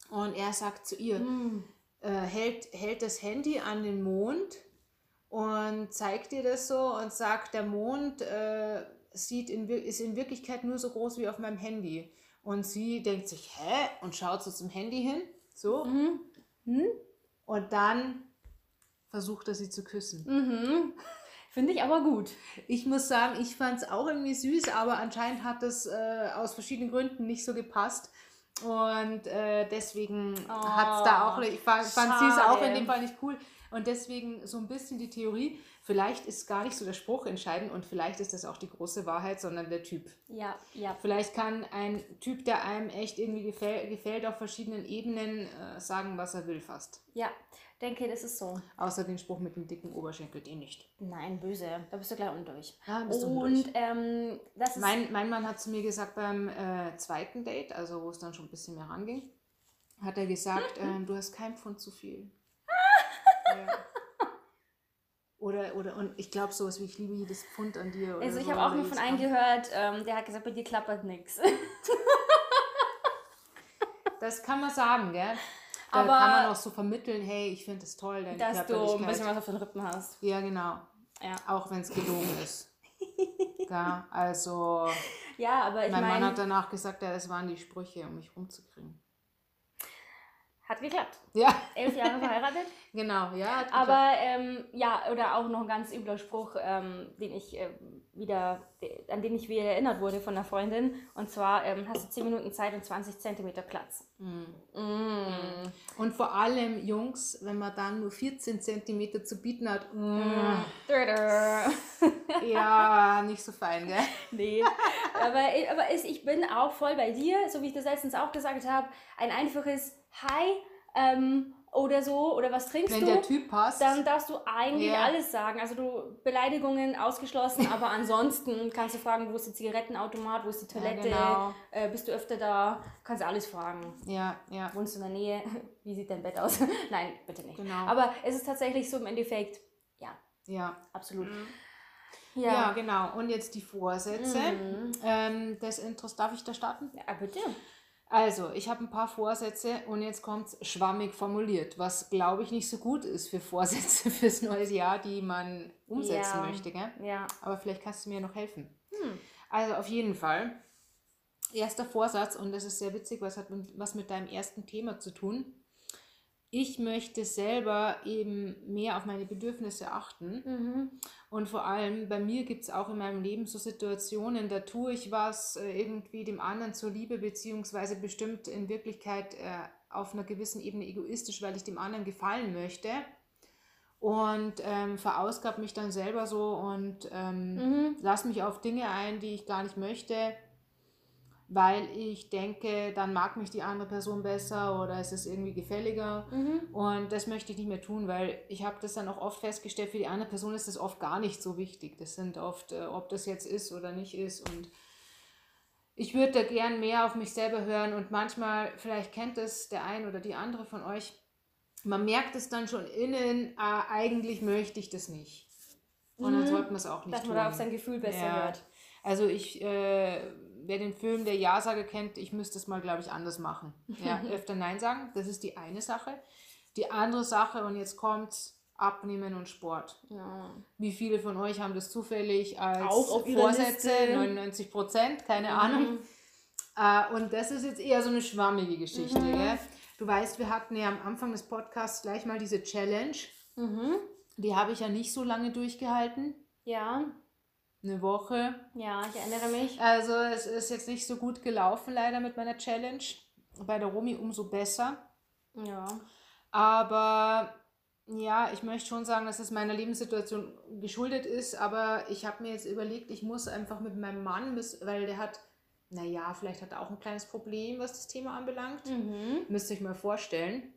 und er sagt zu ihr, Hm. äh, hält, hält das Handy an den Mond und zeigt ihr das so und sagt, der Mond äh, sieht in, ist in Wirklichkeit nur so groß wie auf meinem Handy. Und sie denkt sich, hä? Und schaut so zum Handy hin, so. Mhm. Und dann versucht er sie zu küssen. Mhm. Finde ich aber gut. Ich muss sagen, ich fand es auch irgendwie süß, aber anscheinend hat es äh, aus verschiedenen Gründen nicht so gepasst. Und äh, deswegen Oh, hat es da auch, ich fand, es auch in dem Fall nicht cool. Und deswegen so ein bisschen die Theorie, vielleicht ist gar nicht so der Spruch entscheidend und vielleicht ist das auch die große Wahrheit, sondern der Typ. Ja, ja. Vielleicht kann ein Typ, der einem echt irgendwie gefällt, gefällt auf verschiedenen Ebenen, äh, sagen, was er will fast. Ja, denke, das ist so. Außer den Spruch mit dem dicken Oberschenkel, den nicht. Nein, böse. Da bist du gleich unten durch. Ja, bist du Und durch. ähm, das ist. Mein, mein Mann hat zu mir gesagt beim äh, zweiten Date, also wo es dann schon ein bisschen mehr ranging, hat er gesagt, ähm, du hast kein Pfund zu viel. Ja. Oder, oder, und ich glaube sowas wie, ich liebe jedes Pfund an dir. Also ich so, habe auch mal von einem gehört, ähm, der hat gesagt, bei dir klappert nichts. [LAUGHS] Das kann man sagen, gell? Da Aber- kann man auch so vermitteln, hey, ich finde es toll, deine Dass du ein bisschen was auf den Rippen hast. Ja, genau. Ja, Auch wenn es gelogen ist. [LAUGHS] ja, also, ja aber ich mein Mann meine, hat danach gesagt, ja, das waren die Sprüche, um mich rumzukriegen. Hat geklappt. Ja, Elf Jahre verheiratet. [LAUGHS] genau, ja. Aber ähm, ja, oder auch noch ein ganz übler Spruch, ähm, den ich äh, wieder, an den ich wieder erinnert wurde von einer Freundin. Und zwar ähm, hast du 10 Minuten Zeit und 20 Zentimeter Platz. Mhm. Mm. Und vor allem, Jungs, wenn man dann nur 14 Zentimeter zu bieten hat, mm, Dödö. ja, nicht so fein, gell? [LAUGHS] Nee, aber, aber ich bin auch voll bei dir, so wie ich das letztens auch gesagt habe. Ein einfaches Hi ähm, oder so, oder was trinkst Wenn du? der Typ passt, dann darfst du eigentlich Ja. alles sagen. Also du Beleidigungen ausgeschlossen, aber ansonsten kannst du fragen, wo ist der Zigarettenautomat, wo ist die Ja, Toilette, genau. äh, bist du öfter da, kannst du alles fragen. ja, ja, Wohnst du in der Nähe? [LAUGHS] Wie sieht dein Bett aus? [LAUGHS] Nein, bitte nicht. Genau. Aber es ist tatsächlich so im Endeffekt, ja, ja. absolut. Ja, Ja, genau. Und jetzt die Vorsätze. Mhm. Ähm, das Interess darf ich da starten? ja bitte. Also, ich habe ein paar Vorsätze und jetzt kommt schwammig formuliert, was glaube ich nicht so gut ist für Vorsätze [LAUGHS] fürs neue Jahr, die man umsetzen Ja. möchte. Gell? Ja. Aber vielleicht kannst du mir noch helfen. Hm. Also auf jeden Fall. Erster Vorsatz, und das ist sehr witzig, was hat was mit deinem ersten Thema zu tun. Ich möchte selber eben mehr auf meine Bedürfnisse achten. Mhm. Und vor allem bei mir gibt es auch in meinem Leben so Situationen, da tue ich was äh, irgendwie dem anderen zur Liebe, beziehungsweise bestimmt in Wirklichkeit äh, auf einer gewissen Ebene egoistisch, weil ich dem anderen gefallen möchte. Und ähm, verausgab mich dann selber so und ähm, Mhm. lass mich auf Dinge ein, die ich gar nicht möchte, weil ich denke, dann mag mich die andere Person besser oder es ist irgendwie gefälliger. Mhm. Und das möchte ich nicht mehr tun, weil ich habe das dann auch oft festgestellt, für die andere Person ist das oft gar nicht so wichtig. Das sind oft, äh, ob das jetzt ist oder nicht ist. Und ich würde da gern mehr auf mich selber hören und manchmal, vielleicht kennt es der ein oder die andere von euch, man merkt es dann schon innen, ah, eigentlich möchte ich das nicht. Und dann Mhm. sollte man es auch nicht Dass tun. man da auf sein Gefühl besser Ja. hört. Also ich, äh, wer den Film Der Ja-Sager kennt, ich müsste es mal, glaube ich, anders machen. Ja, [LAUGHS] öfter Nein sagen, das ist die eine Sache. Die andere Sache, und jetzt kommt's, Abnehmen und Sport. Ja. Wie viele von euch haben das zufällig als Auch Vorsätze? Liste. 99 Prozent, keine Mhm. Ahnung. Äh, und das ist jetzt eher so eine schwammige Geschichte. Mhm. Du weißt, wir hatten ja am Anfang des Podcasts gleich mal diese Challenge. Mhm. Die habe ich ja nicht so lange durchgehalten. Ja, Eine Woche. ja, ich erinnere mich. Also es ist jetzt nicht so gut gelaufen leider mit meiner Challenge. Bei der Romi umso besser. Ja. Aber ja, ich möchte schon sagen, dass es meiner Lebenssituation geschuldet ist. Aber ich habe mir jetzt überlegt, ich muss einfach mit meinem Mann, bis, weil der hat, naja, vielleicht hat er auch ein kleines Problem, was das Thema anbelangt. Mhm. Müsst ihr euch mal vorstellen.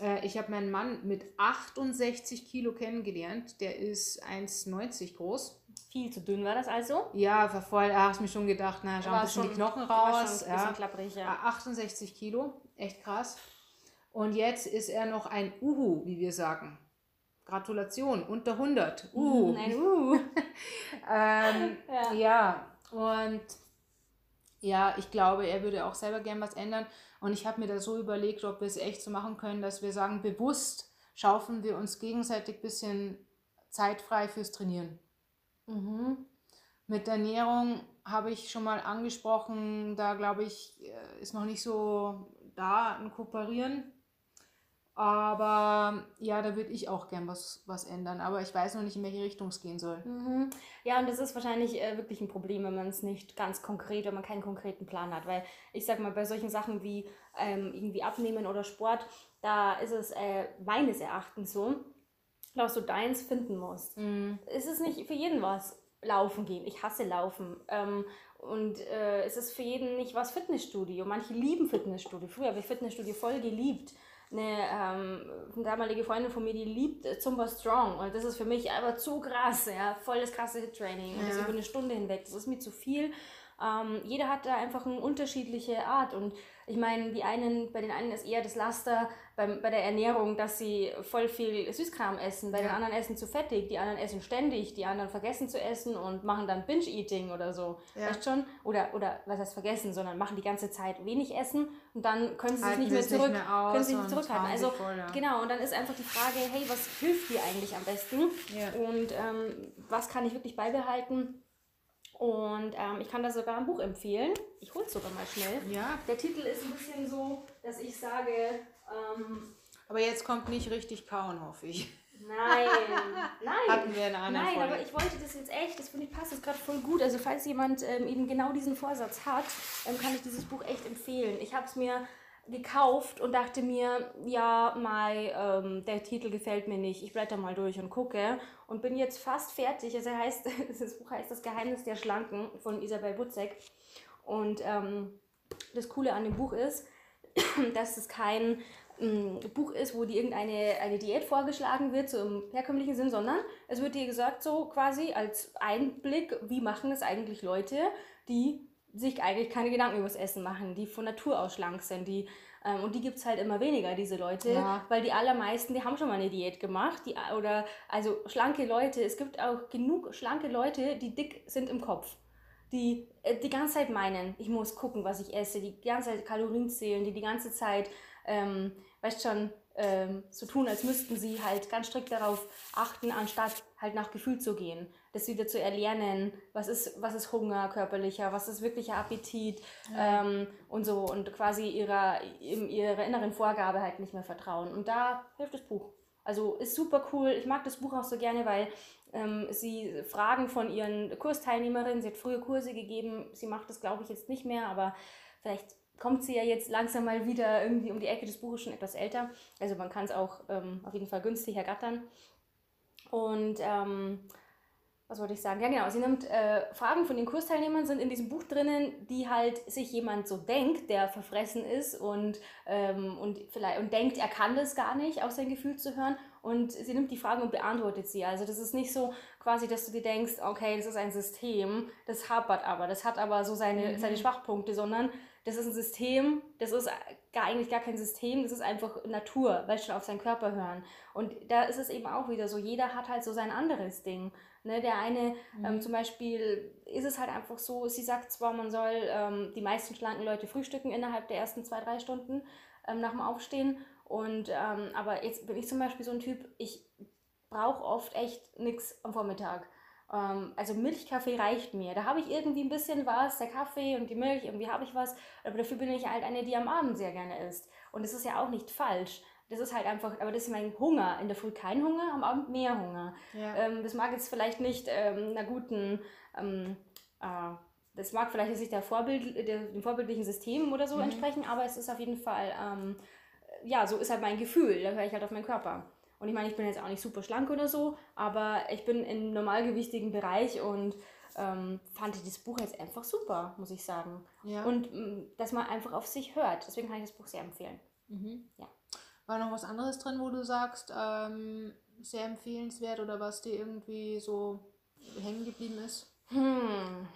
Äh, Ich habe meinen Mann mit 68 Kilo kennengelernt. Der ist 1,90 groß. Viel zu dünn war das also? Ja, war voll, da habe ich mir schon gedacht, na, schau ein bisschen die schon- Knochen War raus. schon ein ja. bisschen klapprig, ja. Ah, 68 Kilo, echt krass. Und jetzt ist er noch ein Uhu, wie wir sagen. Gratulation, unter 100. Uhu. Nein, [LAUGHS] uh. Ähm, Ja. ja, und ja, ich glaube, er würde auch selber gern was ändern. Und ich habe mir da so überlegt, ob wir es echt so machen können, dass wir sagen, bewusst schaufeln wir uns gegenseitig ein bisschen Zeit frei fürs Trainieren. Mhm. Mit der Ernährung habe ich schon mal angesprochen, da glaube ich, äh, ist noch nicht so da ein Kooperieren. Aber ja, da würde ich auch gern was, was ändern. Aber ich weiß noch nicht, in welche Richtung es gehen soll. Mhm. Ja, und das ist wahrscheinlich äh, wirklich ein Problem, wenn man es nicht ganz konkret, wenn man keinen konkreten Plan hat. Weil ich sag mal, bei solchen Sachen wie ähm, irgendwie Abnehmen oder Sport, da ist es äh, meines Erachtens so, dass du deins finden musst. Mhm. Es ist nicht für jeden was. Laufen gehen. Ich hasse Laufen. Ähm, und äh, es ist für jeden nicht was Fitnessstudio. Manche lieben Fitnessstudio. Früher habe ich Fitnessstudio voll geliebt. Eine, ähm, eine damalige Freundin von mir, die liebt Zumba Strong. Und das ist für mich aber zu krass. Ja? Voll das krasse Hit-Training. Und das Ja. über eine Stunde hinweg. Das ist mir zu viel. Ähm, jeder hat da einfach eine unterschiedliche Art. Und ich meine, die einen, bei den einen ist eher das Laster beim, bei der Ernährung, dass sie voll viel Süßkram essen. Bei den Ja. anderen essen zu fettig, die anderen essen ständig, die anderen vergessen zu essen und machen dann Binge-Eating oder so. Ja. Weißt schon? Oder, oder was heißt vergessen, sondern machen die ganze Zeit wenig essen und dann können sie sich nicht mehr es nicht zurück. mehr können sich und zurückhalten. Also voll, ja. genau, und dann ist einfach die Frage, hey, was hilft dir eigentlich am besten? Und ähm, was kann ich wirklich beibehalten? Und ähm, ich kann da sogar ein Buch empfehlen. Ich hole es sogar mal schnell. Ja, Der Titel ist ein bisschen so, dass ich sage, ähm, aber jetzt kommt nicht richtig kauen, hoffe ich. nein, [LAUGHS] nein. Hatten wir in einer Nein, Folge. aber ich wollte das jetzt echt, das finde ich passt jetzt gerade voll gut. Also falls jemand ähm, eben genau diesen Vorsatz hat, ähm, kann ich dieses Buch echt empfehlen. Ich habe es mir gekauft und dachte mir, ja, Mai, ähm, der Titel gefällt mir nicht. Ich blätter mal durch und gucke und bin jetzt fast fertig. Also heißt, [LAUGHS] das Buch heißt Das Geheimnis der Schlanken von Isabel Butzek. Und ähm, das Coole an dem Buch ist, [CLEARS THROAT] dass es kein ähm, Buch ist, wo dir irgendeine eine Diät vorgeschlagen wird, so im herkömmlichen Sinn, sondern es wird dir gesagt, so quasi als Einblick, wie machen es eigentlich Leute, die sich eigentlich keine Gedanken über das Essen machen, die von Natur aus schlank sind, die ähm, und die gibt es halt immer weniger, diese Leute, Ja. weil die allermeisten, die haben schon mal eine Diät gemacht, die, oder also schlanke Leute, es gibt auch genug schlanke Leute, die dick sind im Kopf die äh, die ganze Zeit meinen, ich muss gucken, was ich esse, die ganze Zeit Kalorien zählen, die die ganze Zeit, ähm, weißt schon, ähm, so tun, als müssten sie halt ganz strikt darauf achten, anstatt halt nach Gefühl zu gehen. Das wieder zu erlernen, was ist, was ist Hunger körperlicher, was ist wirklicher Appetit ähm, und so und quasi ihrer, ihrer inneren Vorgabe halt nicht mehr vertrauen. Und da hilft das Buch. Also ist super cool. Ich mag das Buch auch so gerne, weil ähm, sie Fragen von ihren Kursteilnehmerinnen, sie hat früher Kurse gegeben, sie macht das glaube ich jetzt nicht mehr, aber vielleicht kommt sie ja jetzt langsam mal wieder irgendwie um die Ecke. Das Buch ist schon etwas älter, also man kann es auch ähm, auf jeden Fall günstig ergattern. Und ähm, was wollte ich sagen? Ja, genau. Sie nimmt äh, Fragen von den Kursteilnehmern, sind in diesem Buch drinnen, die halt sich jemand so denkt, der verfressen ist und, ähm, und, vielleicht, und denkt, er kann das gar nicht, auf sein Gefühl zu hören. Und sie nimmt die Fragen und beantwortet sie. Also das ist nicht so quasi, dass du dir denkst, okay, das ist ein System, das hapert aber, das hat aber so seine, seine Schwachpunkte, sondern das ist ein System, das ist gar, eigentlich gar kein System, das ist einfach Natur, weil schon auf seinen Körper hören. Und da ist es eben auch wieder so, jeder hat halt so sein anderes Ding. Ne, der eine, ähm, zum Beispiel, ist es halt einfach so, sie sagt zwar, man soll ähm, die meisten schlanken Leute frühstücken innerhalb der ersten zwei, drei Stunden ähm, nach dem Aufstehen. Und, ähm, aber jetzt bin ich zum Beispiel so ein Typ, ich brauche oft echt nichts am Vormittag. Ähm, also Milchkaffee reicht mir. Da habe ich irgendwie ein bisschen was, der Kaffee und die Milch, irgendwie habe ich was. Aber dafür bin ich halt eine, die am Abend sehr gerne isst. Und das ist ja auch nicht falsch. Das ist halt einfach, aber das ist mein Hunger. In der Früh kein Hunger, am Abend mehr Hunger. Ja. Ähm, das mag jetzt vielleicht nicht ähm, einer guten, ähm, äh, das mag vielleicht jetzt nicht der Vorbild, der, dem vorbildlichen System oder so entsprechen, aber es ist auf jeden Fall, ähm, ja, so ist halt mein Gefühl. Da höre ich halt auf meinen Körper. Und ich meine, ich bin jetzt auch nicht super schlank oder so, aber ich bin im normalgewichtigen Bereich und ähm, fand ich das Buch jetzt einfach super, muss ich sagen. Ja. Und ähm, dass man einfach auf sich hört. Deswegen kann ich das Buch sehr empfehlen. Mhm. Ja. War noch was anderes drin, wo du sagst, ähm, sehr empfehlenswert oder was dir irgendwie so hängen geblieben ist? Hm.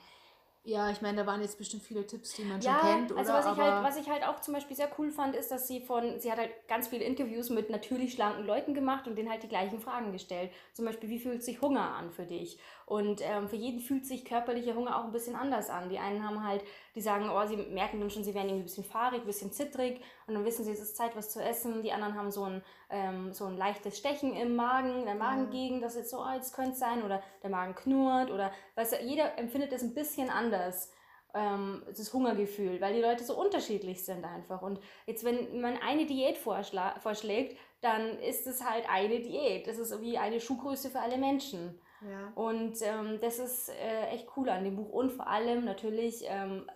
Ja, ich meine, da waren jetzt bestimmt viele Tipps, die man Ja, schon kennt, oder? also was ich, halt, was ich halt auch zum Beispiel sehr cool fand, ist, dass sie von, sie hat halt ganz viele Interviews mit natürlich schlanken Leuten gemacht und denen halt die gleichen Fragen gestellt. Zum Beispiel, wie fühlt sich Hunger an für dich? Und ähm, für jeden fühlt sich körperlicher Hunger auch ein bisschen anders an. Die einen haben halt, die sagen, oh, sie merken dann schon, sie werden irgendwie ein bisschen fahrig, ein bisschen zittrig und dann wissen sie, es ist Zeit, was zu essen. Die anderen haben so ein, ähm, so ein leichtes Stechen im Magen, der Magengegend, das jetzt so, oh, jetzt könnte es sein oder der Magen knurrt oder, weißt du, jeder empfindet es ein bisschen anders ähm, das Hungergefühl, weil die Leute so unterschiedlich sind einfach. Und jetzt, wenn man eine Diät vorschlägt, dann ist es halt eine Diät. Das ist wie eine Schuhgröße für alle Menschen. ja. Und ähm, das ist äh, echt cool an dem Buch. Und vor allem natürlich ähm,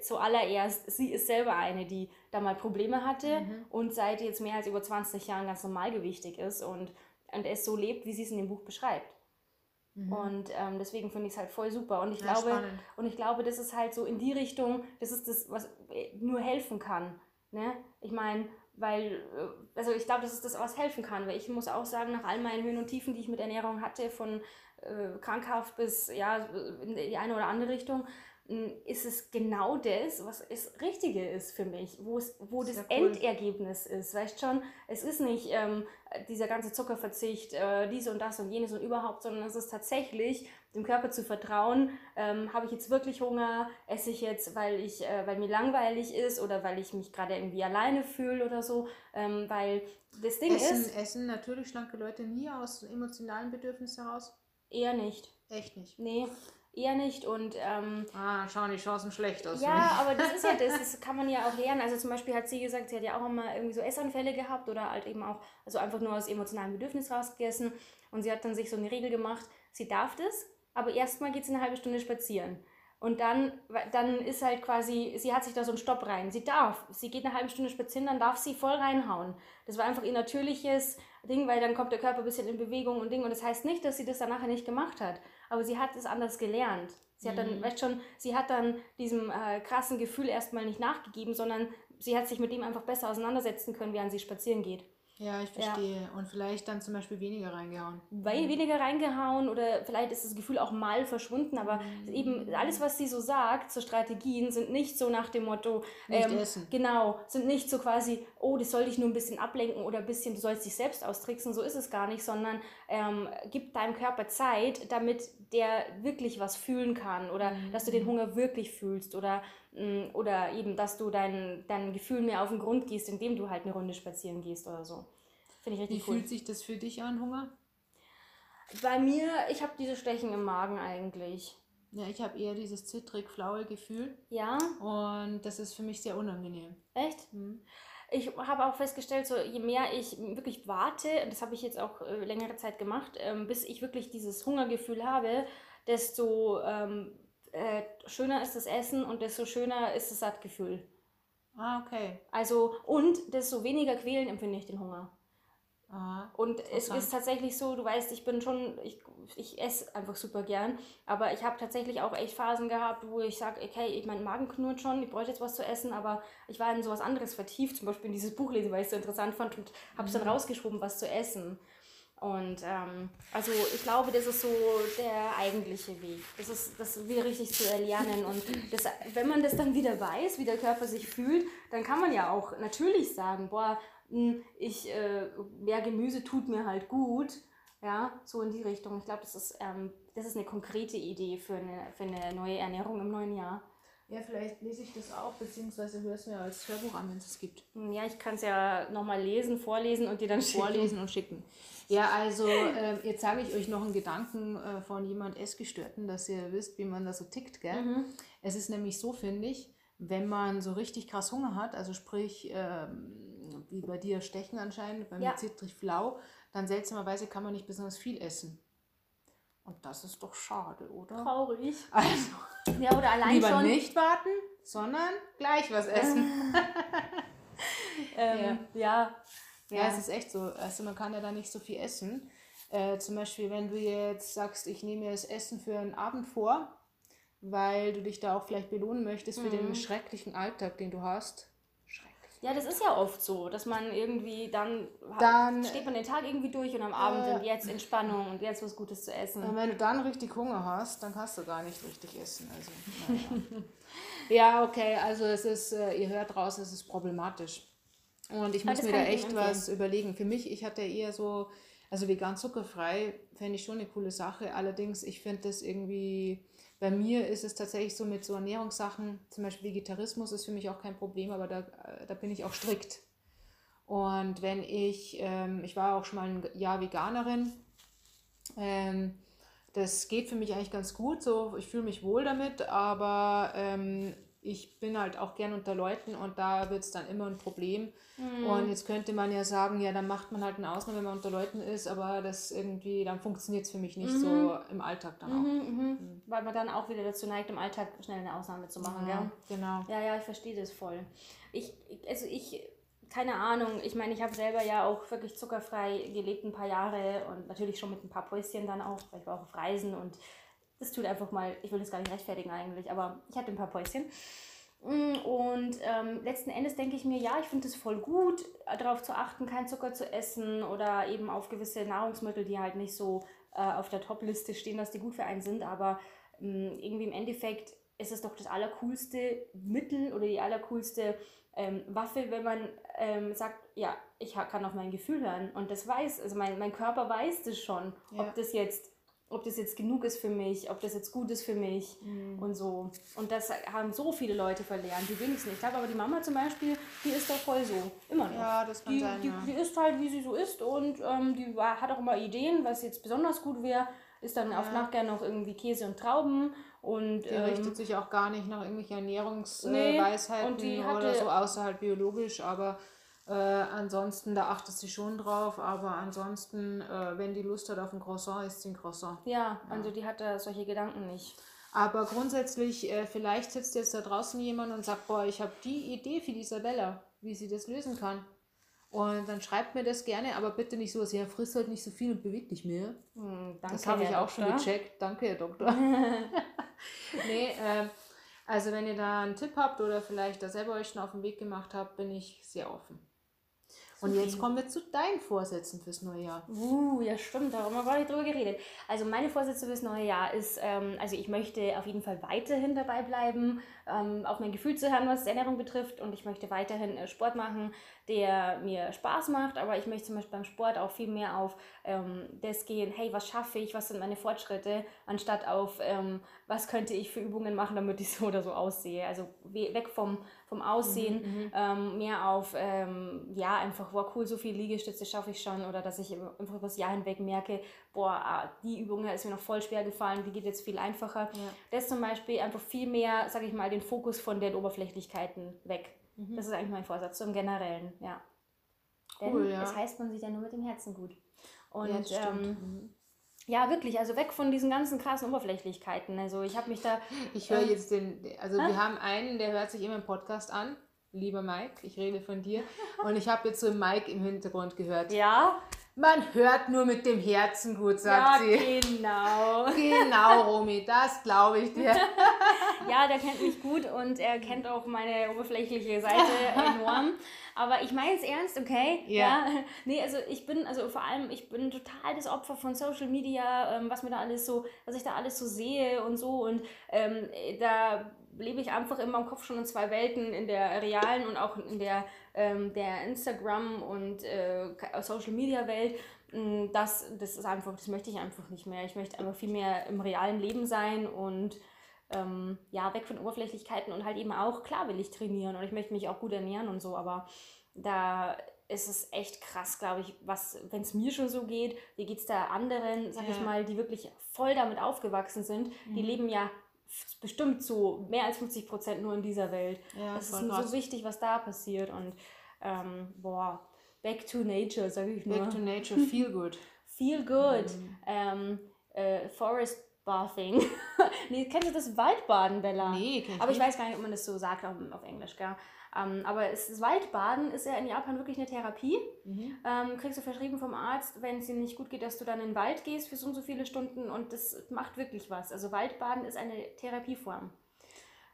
zuallererst, sie ist selber eine, die da mal Probleme hatte und seit jetzt mehr als über 20 Jahren ganz normalgewichtig ist und und es so lebt, wie sie es in dem Buch beschreibt. Mhm. Und ähm, deswegen finde ich es halt voll super. Und ich Ja, glaube, spannend. und ich glaube, das ist halt so in die Richtung, das ist das, was äh, nur helfen kann. Ne? Ich meine, weil, äh, also ich glaube, das ist das, was helfen kann. Weil ich muss auch sagen, nach all meinen Höhen und Tiefen, die ich mit Ernährung hatte, von äh, krankhaft bis ja, in die eine oder andere Richtung, ist es genau das, was das Richtige ist für mich, wo, es, wo das Sehr cool. Endergebnis ist. Weißt schon, es ist nicht ähm, dieser ganze Zuckerverzicht, äh, dies und das und jenes und überhaupt, sondern es ist tatsächlich dem Körper zu vertrauen, ähm, habe ich jetzt wirklich Hunger, esse ich jetzt, weil, ich, äh, weil mir langweilig ist oder weil ich mich gerade irgendwie alleine fühle oder so, ähm, weil das Ding Essen, ist, essen natürlich schlanke Leute nie aus emotionalen Bedürfnissen heraus? eher nicht. Echt nicht. Nee, eher nicht und ähm, Ah, schauen die Chancen schlecht aus. Ja, aber das ist ja [LAUGHS] das, das kann man ja auch lernen. Also zum Beispiel hat sie gesagt, sie hat ja auch immer irgendwie so Essanfälle gehabt oder halt eben auch, also einfach nur aus emotionalem Bedürfnis rausgegessen. Und sie hat dann sich so eine Regel gemacht, sie darf das, aber erstmal geht sie eine halbe Stunde spazieren. Und dann, dann ist halt quasi, sie hat sich da so einen Stopp rein. Sie darf. Sie geht eine halbe Stunde spazieren, dann darf sie voll reinhauen. Das war einfach ihr natürliches Ding, weil dann kommt der Körper ein bisschen in Bewegung und Ding. Und das heißt nicht, dass sie das dann nachher nicht gemacht hat. Aber sie hat es anders gelernt. Sie hat dann, Mhm. weißt schon, sie hat dann diesem äh, krassen Gefühl erstmal nicht nachgegeben, sondern sie hat sich mit dem einfach besser auseinandersetzen können, während sie spazieren geht. Ja, ich verstehe. Und vielleicht dann zum Beispiel weniger reingehauen. Weil weniger reingehauen oder vielleicht ist das Gefühl auch mal verschwunden, aber Mhm. eben alles, was sie so sagt zu Strategien, sind nicht so nach dem Motto, Nicht essen. genau, sind nicht so quasi, oh, das soll dich nur ein bisschen ablenken oder ein bisschen, du sollst dich selbst austricksen, so ist es gar nicht, sondern ähm, gib deinem Körper Zeit, damit der wirklich was fühlen kann oder Mhm. dass du den Hunger wirklich fühlst oder, mh, oder eben, dass du deinen dein Gefühl mehr auf den Grund gehst, indem du halt eine Runde spazieren gehst oder so. Finde ich Wie richtig cool. fühlt sich das für dich an, Hunger? Bei mir, ich habe diese Stechen im Magen eigentlich. Ja, ich habe eher dieses zittrig-flaue Gefühl Ja, und das ist für mich sehr unangenehm. echt? Mhm. Ich habe auch festgestellt, so je mehr ich wirklich warte, und das habe ich jetzt auch äh, längere Zeit gemacht, ähm, bis ich wirklich dieses Hungergefühl habe, desto ähm, äh, schöner ist das Essen und desto schöner ist das Sattgefühl. Ah, okay. Also, und desto weniger quälen empfinde ich den Hunger. Aha. Und es ist tatsächlich so, du weißt, ich bin schon, ich, ich esse einfach super gern, aber ich habe tatsächlich auch echt Phasen gehabt, wo ich sage, okay, ich, mein Magen knurrt schon, ich bräuchte jetzt was zu essen, aber ich war in sowas anderes vertieft, zum Beispiel in dieses Buch lesen, weil ich es so interessant fand und habe es dann rausgeschoben, was zu essen. Und ähm, also ich glaube, das ist so der eigentliche Weg. Das ist das wieder richtig zu erlernen. Und das, wenn man das dann wieder weiß, wie der Körper sich fühlt, dann kann man ja auch natürlich sagen, boah, ich, äh, mehr Gemüse tut mir halt gut. Ja, so in die Richtung. Ich glaube, das, ist, ähm, das ist eine konkrete Idee für eine, für eine neue Ernährung im neuen Jahr. Ja, vielleicht lese ich das auch, beziehungsweise hörst mir als Hörbuch an, wenn es es gibt. Ja, ich kann es ja nochmal lesen, vorlesen und dir dann schicken. Vorlesen und schicken. Ja, also ähm, jetzt sage ich euch noch einen Gedanken äh, von jemand Essgestörten, dass ihr wisst, wie man da so tickt, gell? Mhm. Es ist nämlich so, finde ich, wenn man so richtig krass Hunger hat, also sprich, ähm, wie bei dir Stechen anscheinend, bei Ja. mir zittrig flau, dann seltsamerweise kann man nicht besonders viel essen. Und das ist doch schade, oder? Traurig. Also, Ja, oder allein lieber schon. nicht warten, sondern gleich was essen. [LAUGHS] Ähm, ja. Ja, es ist echt so. Also man kann ja da nicht so viel essen. Äh, zum Beispiel, wenn du jetzt sagst, ich nehme mir das Essen für einen Abend vor, weil du dich da auch vielleicht belohnen möchtest für Mhm. den schrecklichen Alltag, den du hast. Ja, das ist ja oft so, dass man irgendwie dann, Dann- steht man den Tag irgendwie durch und am Abend Äh, und jetzt Entspannung und jetzt was Gutes zu essen. Und wenn du dann richtig Hunger hast, dann kannst du gar nicht richtig essen. Also, naja. [LAUGHS] ja, okay, also es ist, äh, ihr hört raus, es ist problematisch. Und ich muss mir da echt was überlegen. Für mich, ich hatte eher so, also vegan zuckerfrei fände ich schon eine coole Sache. Allerdings, ich finde das irgendwie, bei mir ist es tatsächlich so mit so Ernährungssachen, zum Beispiel Vegetarismus ist für mich auch kein Problem, aber da, äh, da bin ich auch strikt. Und wenn ich, ähm, ich war auch schon mal ein Jahr Veganerin, ähm, das geht für mich eigentlich ganz gut, so ich fühle mich wohl damit, aber ähm, ich bin halt auch gern unter Leuten und da wird es dann immer ein Problem. Und jetzt könnte man ja sagen, ja, dann macht man halt eine Ausnahme, wenn man unter Leuten ist, aber das irgendwie, dann funktioniert es für mich nicht so im Alltag dann auch. Mhm, mhm. Weil man dann auch wieder dazu neigt, im Alltag schnell eine Ausnahme zu machen, Ja, gell? genau. Ja, ja, ich verstehe das voll. Ich, ich- also ich keine Ahnung, ich meine, ich habe selber ja auch wirklich zuckerfrei gelebt ein paar Jahre und natürlich schon mit ein paar Päuschen dann auch, weil ich war auch auf Reisen und das tut einfach mal, ich will das gar nicht rechtfertigen eigentlich, aber ich hatte ein paar Päuschen. Mm, und ähm, letzten Endes denke ich mir, ja, ich finde es voll gut, darauf zu achten, keinen Zucker zu essen oder eben auf gewisse Nahrungsmittel, die halt nicht so äh, auf der Top-Liste stehen, dass die gut für einen sind. Aber ähm, irgendwie im Endeffekt ist es doch das allercoolste Mittel oder die allercoolste ähm, Waffe, wenn man ähm, sagt, ja, ich kann auf mein Gefühl hören. Und das weiß, also mein, mein Körper weiß das schon, ja. ob das jetzt ob das jetzt genug ist für mich, ob das jetzt gut ist für mich mhm. und so. Und das haben so viele Leute verlernt, die wenigsten nicht. Aber die Mama zum Beispiel, die ist doch voll so, immer noch. Ja, das kann die, sein, die, ja. die ist halt, wie sie so ist und ähm, die war, hat auch immer Ideen, was jetzt besonders gut wäre. Ist dann ja. auf nachher noch irgendwie Käse und Trauben und... Die ähm, richtet sich auch gar nicht nach irgendwelchen Ernährungsweisheiten nee, oder so, außer halt biologisch, aber äh, ansonsten, da achtet sie schon drauf, aber ansonsten, äh, wenn die Lust hat auf ein Croissant, isst sie ein Croissant. Ja, ja. also die hat da solche Gedanken nicht. Aber grundsätzlich, äh, vielleicht sitzt jetzt da draußen jemand und sagt, boah, ich habe die Idee für die Isabella, wie sie das lösen kann. Und dann schreibt mir das gerne, aber bitte nicht so, ja, frisst halt nicht so viel und bewegt dich mehr. Hm, danke, das habe ich auch Doktor. schon gecheckt. Danke, Herr Doktor. [LAUGHS] [LAUGHS] nee, äh, also wenn ihr da einen Tipp habt oder vielleicht da selber euch schon auf den Weg gemacht habt, bin ich sehr offen. Und jetzt kommen wir zu deinen Vorsätzen fürs neue Jahr. Uh, ja stimmt, darum haben wir gar nicht drüber geredet. Also meine Vorsätze fürs neue Jahr ist, ähm, also ich möchte auf jeden Fall weiterhin dabei bleiben, ähm, auf mein Gefühl zu hören, was Ernährung betrifft. Und ich möchte weiterhin äh, Sport machen, der mir Spaß macht. Aber ich möchte zum Beispiel beim Sport auch viel mehr auf ähm, das gehen, hey, was schaffe ich, was sind meine Fortschritte, anstatt auf, ähm, was könnte ich für Übungen machen, damit ich [LAUGHS] so oder so aussehe. Also weg vom, vom Aussehen, mhm, mhm. ähm, mehr auf, ähm, ja, einfach, wow, cool, so viele Liegestütze schaffe ich schon. Oder dass ich einfach über das Jahr hinweg merke, boah, ah, die Übung ist mir noch voll schwer gefallen, die geht jetzt viel einfacher. Ja. Das zum Beispiel einfach viel mehr, sage ich mal, den Fokus von den Oberflächlichkeiten weg. Mhm. Das ist eigentlich mein Vorsatz, so im Generellen, ja. Cool, Denn ja. es heißt, man sieht ja nur mit dem Herzen gut. Und ja, ähm, mhm. ja, wirklich, also weg von diesen ganzen krassen Oberflächlichkeiten. Also ich habe mich da. Ich höre ähm, jetzt den, also ha? wir haben einen, der hört sich immer im Podcast an. Lieber Mike, ich rede von dir. Und ich habe jetzt so Mike im Hintergrund gehört. Ja. Man hört nur mit dem Herzen gut, sagt ja, sie. Genau. [LAUGHS] Genau, Romy, das glaube ich dir. [LAUGHS] ja, der kennt mich gut und er kennt auch meine oberflächliche Seite [LAUGHS] enorm. Aber ich meine es ernst, okay? Ja. ja. Nee, also ich bin, also vor allem, ich bin total das Opfer von Social Media, ähm, was mir da alles so, was ich da alles so sehe und so. Und ähm, da lebe ich einfach in meinem Kopf schon in zwei Welten, in der realen und auch in der, ähm, der Instagram- und äh, Social Media Welt. Mm, das, das ist einfach, das möchte ich einfach nicht mehr. Ich möchte einfach viel mehr im realen Leben sein und ähm, ja, weg von Oberflächlichkeiten und halt eben auch, klar will ich trainieren und ich möchte mich auch gut ernähren und so, aber da ist es echt krass, glaube ich, was, wenn es mir schon so geht, wie geht es da anderen, sag ja. ich mal, die wirklich voll damit aufgewachsen sind, mhm. die leben ja bestimmt so mehr als 50 Prozent nur in dieser Welt. Ja, es ist krass. so wichtig, was da passiert und ähm, boah, back to nature, sage ich nur. Back to nature, [LAUGHS] feel good. feel good. Mhm. Ähm, äh, forest bathing. [LAUGHS] nee, kennst du das Waldbaden, Bella? Nee, kenn ich Aber ich weiß gar nicht, ob man das so sagt auf, auf Englisch, gell? Ähm, aber es, das Waldbaden ist ja in Japan wirklich eine Therapie. Mhm. Ähm, kriegst du verschrieben vom Arzt, wenn es dir nicht gut geht, dass du dann in den Wald gehst für so und so viele Stunden und das macht wirklich was. Also Waldbaden ist eine Therapieform.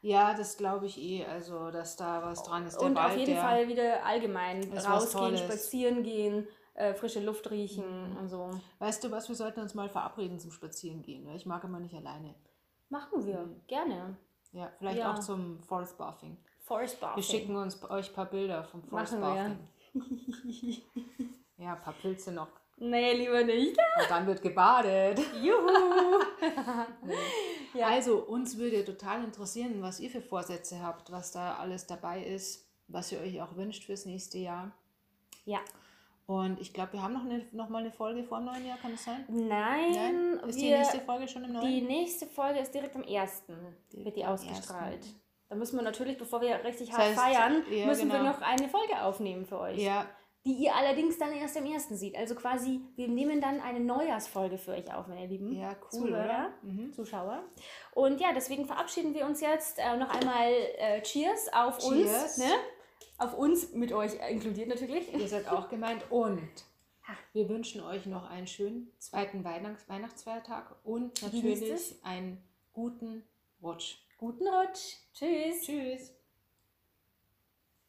Ja, das glaube ich eh, also dass da was dran ist. Der und Wald, auf jeden Fall wieder allgemein rausgehen, spazieren gehen, äh, frische Luft riechen mhm. und so. Weißt du was, wir sollten uns mal verabreden zum Spazieren gehen. Ich mag immer nicht alleine. Machen wir, mhm. gerne. Ja, vielleicht ja. auch zum Forest Bathing. Forest Bathing. Wir schicken uns euch ein paar Bilder vom Forest Machen Bathing. ja, ein paar Pilze noch. Nee, lieber nicht. Und dann wird gebadet. [LAUGHS] Juhu! ja. Also, uns würde total interessieren, was ihr für Vorsätze habt, was da alles dabei ist, was ihr euch auch wünscht fürs nächste Jahr. Ja. Und ich glaube, wir haben noch, eine, noch mal eine Folge vor dem neuen Jahr, kann es sein? Nein. Nein? Ist wir, die nächste Folge schon im neuen? Die nächste Folge ist direkt am 1. wird die ausgestrahlt. Da müssen wir natürlich, bevor wir richtig hart das heißt, feiern, ja, müssen genau. wir noch eine Folge aufnehmen für euch. Ja. Die ihr allerdings dann erst am ersten seht. Also quasi, wir nehmen dann eine Neujahrsfolge für euch auf, meine lieben ja, cool, Zuhörer, mhm. Zuschauer. Und ja, deswegen verabschieden wir uns jetzt äh, noch einmal äh, Cheers auf Cheers. uns. Ne? Auf uns mit euch inkludiert natürlich. Ihr seid auch gemeint. Und wir wünschen euch noch einen schönen zweiten Weihnachts Weihnachtsfeiertag und natürlich einen guten Rutsch. Guten Rutsch. Tschüss. Tschüss.